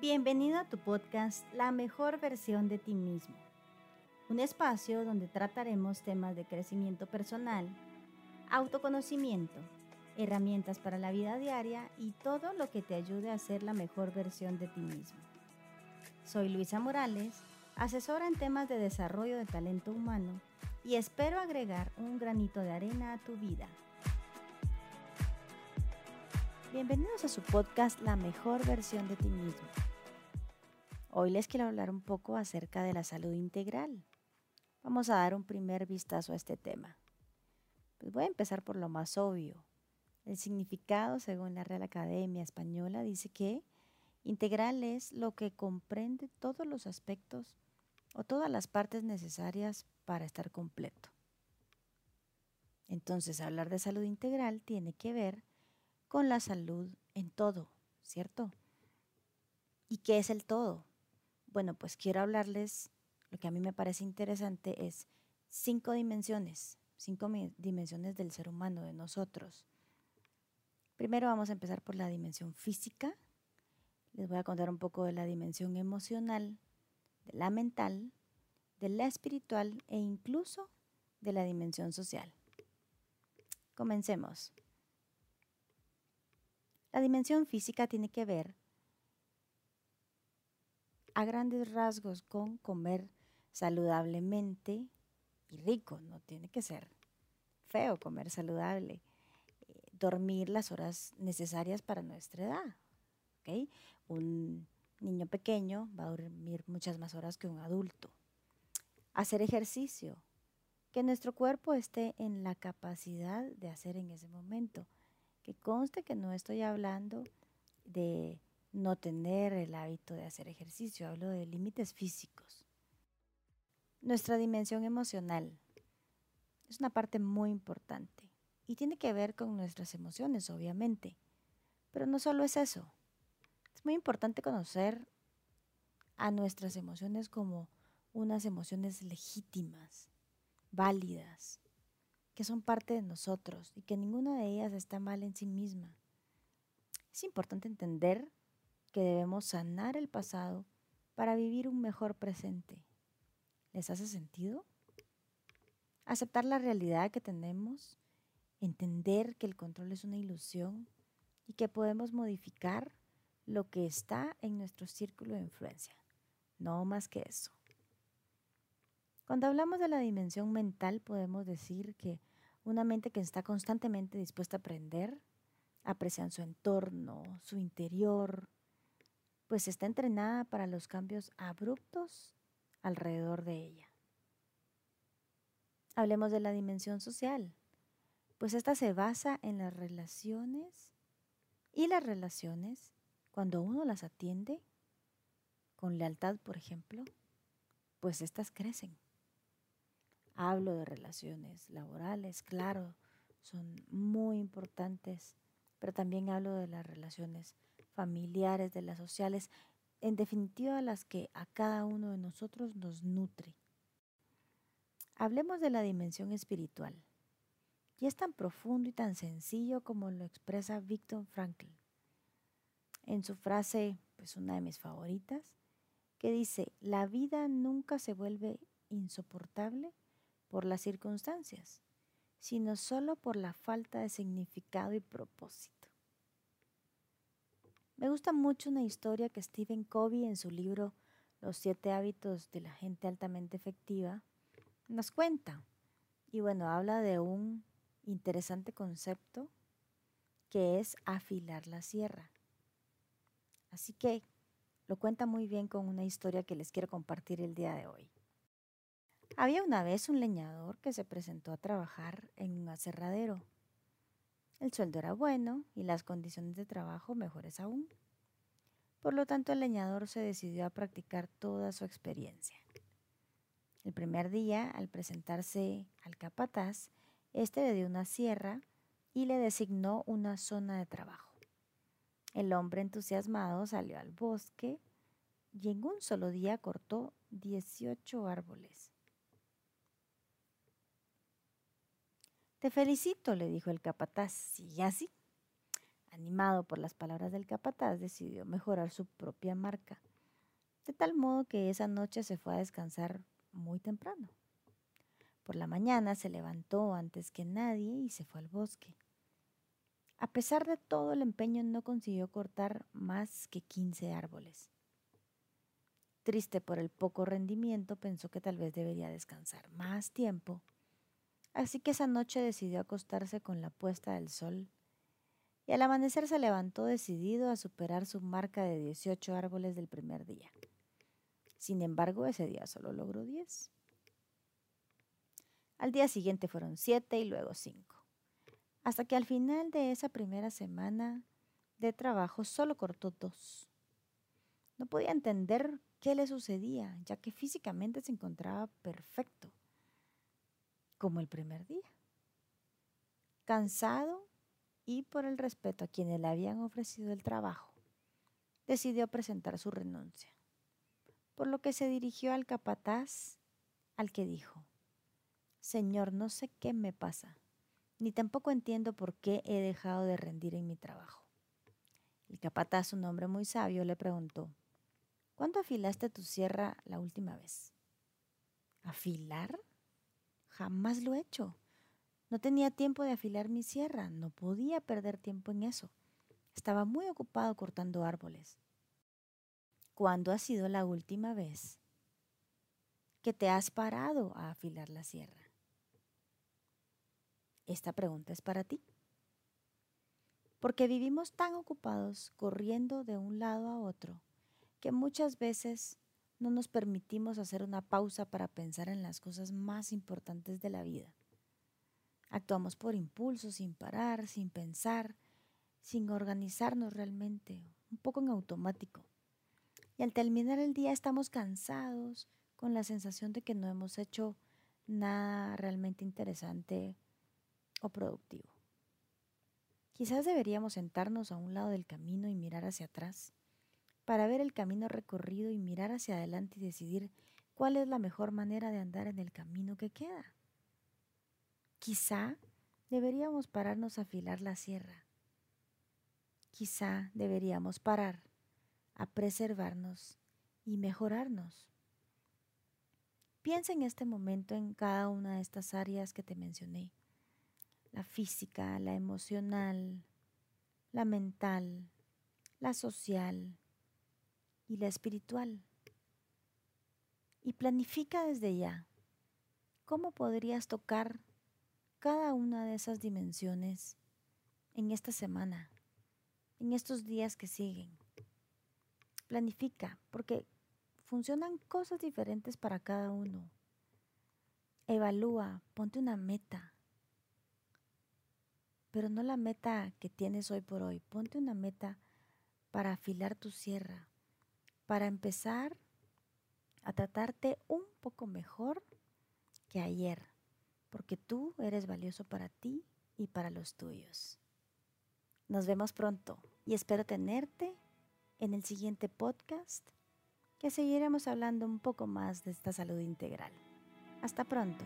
Bienvenido a tu podcast La mejor versión de ti mismo, un espacio donde trataremos temas de crecimiento personal, autoconocimiento, herramientas para la vida diaria y todo lo que te ayude a ser la mejor versión de ti mismo. Soy Luisa Morales, asesora en temas de desarrollo de talento humano y espero agregar un granito de arena a tu vida. Bienvenidos a su podcast La mejor versión de ti mismo Hoy les quiero hablar un poco acerca de la salud integral. Vamos a dar un primer vistazo a este tema. Pues voy a empezar por lo más obvio. El significado, según la Real Academia Española, dice que integral es lo que comprende todos los aspectos o todas las partes necesarias para estar completo. Entonces, hablar de salud integral tiene que ver con la salud en todo, ¿cierto? ¿Y qué es el todo? Bueno, pues quiero hablarles, lo que a mí me parece interesante es cinco dimensiones, cinco dimensiones del ser humano, de nosotros. Primero vamos a empezar por la dimensión física. Les voy a contar un poco de la dimensión emocional, de la mental, de la espiritual e incluso de la dimensión social. Comencemos. La dimensión física tiene que ver a grandes rasgos con comer saludablemente y rico, no tiene que ser feo comer saludable, eh, dormir las horas necesarias para nuestra edad. Un niño pequeño va a dormir muchas más horas que un adulto. Hacer ejercicio, que nuestro cuerpo esté en la capacidad de hacer en ese momento. Que conste que no estoy hablando de no tener el hábito de hacer ejercicio, hablo de límites físicos. Nuestra dimensión emocional es una parte muy importante y tiene que ver con nuestras emociones, obviamente. Pero no solo es eso. Es muy importante conocer a nuestras emociones como unas emociones legítimas, válidas, que son parte de nosotros y que ninguna de ellas está mal en sí misma. Es importante entender que debemos sanar el pasado para vivir un mejor presente. ¿Les hace sentido? Aceptar la realidad que tenemos, entender que el control es una ilusión y que podemos modificar lo que está en nuestro círculo de influencia. No más que eso. Cuando hablamos de la dimensión mental podemos decir que una mente que está constantemente dispuesta a aprender, aprecian su entorno, su interior, pues está entrenada para los cambios abruptos alrededor de ella. Hablemos de la dimensión social, pues esta se basa en las relaciones y las relaciones, cuando uno las atiende, con lealtad, por ejemplo, pues estas crecen. Hablo de relaciones laborales, claro, son muy importantes, pero también hablo de las relaciones familiares, de las sociales, en definitiva las que a cada uno de nosotros nos nutre. Hablemos de la dimensión espiritual. Y es tan profundo y tan sencillo como lo expresa Viktor Frankl. En su frase, pues una de mis favoritas, que dice, la vida nunca se vuelve insoportable por las circunstancias, sino solo por la falta de significado y propósito. Me gusta mucho una historia que Stephen Covey en su libro Los siete hábitos de la gente altamente efectiva nos cuenta. Y bueno, habla de un interesante concepto que es afilar la sierra. Así que lo cuenta muy bien con una historia que les quiero compartir el día de hoy. Había una vez un leñador que se presentó a trabajar en un aserradero. El sueldo era bueno y las condiciones de trabajo mejores aún. Por lo tanto, el leñador se decidió a practicar toda su experiencia. El primer día, al presentarse al capataz, éste le dio una sierra y le designó una zona de trabajo. El hombre entusiasmado salió al bosque y en un solo día cortó 18 árboles. Te felicito, le dijo el capataz. Sigue así. Animado por las palabras del capataz, decidió mejorar su propia marca, de tal modo que esa noche se fue a descansar muy temprano. Por la mañana se levantó antes que nadie y se fue al bosque. A pesar de todo el empeño no consiguió cortar más que 15 árboles. Triste por el poco rendimiento, pensó que tal vez debería descansar más tiempo, así que esa noche decidió acostarse con la puesta del sol y al amanecer se levantó decidido a superar su marca de 18 árboles del primer día. Sin embargo, ese día solo logró 10. Al día siguiente fueron 7 y luego 5 hasta que al final de esa primera semana de trabajo solo cortó dos. No podía entender qué le sucedía, ya que físicamente se encontraba perfecto, como el primer día. Cansado y por el respeto a quienes le habían ofrecido el trabajo, decidió presentar su renuncia, por lo que se dirigió al capataz, al que dijo, Señor, no sé qué me pasa ni tampoco entiendo por qué he dejado de rendir en mi trabajo. El capataz, un hombre muy sabio, le preguntó, ¿Cuándo afilaste tu sierra la última vez? ¿Afilar? Jamás lo he hecho. No tenía tiempo de afilar mi sierra, no podía perder tiempo en eso. Estaba muy ocupado cortando árboles. ¿Cuándo ha sido la última vez que te has parado a afilar la sierra? Esta pregunta es para ti. Porque vivimos tan ocupados corriendo de un lado a otro que muchas veces no nos permitimos hacer una pausa para pensar en las cosas más importantes de la vida. Actuamos por impulso, sin parar, sin pensar, sin organizarnos realmente, un poco en automático. Y al terminar el día estamos cansados, con la sensación de que no hemos hecho nada realmente interesante o productivo. Quizás deberíamos sentarnos a un lado del camino y mirar hacia atrás, para ver el camino recorrido y mirar hacia adelante y decidir cuál es la mejor manera de andar en el camino que queda. Quizá deberíamos pararnos a afilar la sierra. Quizá deberíamos parar a preservarnos y mejorarnos. Piensa en este momento en cada una de estas áreas que te mencioné la física, la emocional, la mental, la social y la espiritual. Y planifica desde ya cómo podrías tocar cada una de esas dimensiones en esta semana, en estos días que siguen. Planifica, porque funcionan cosas diferentes para cada uno. Evalúa, ponte una meta pero no la meta que tienes hoy por hoy. Ponte una meta para afilar tu sierra, para empezar a tratarte un poco mejor que ayer, porque tú eres valioso para ti y para los tuyos. Nos vemos pronto y espero tenerte en el siguiente podcast que seguiremos hablando un poco más de esta salud integral. Hasta pronto.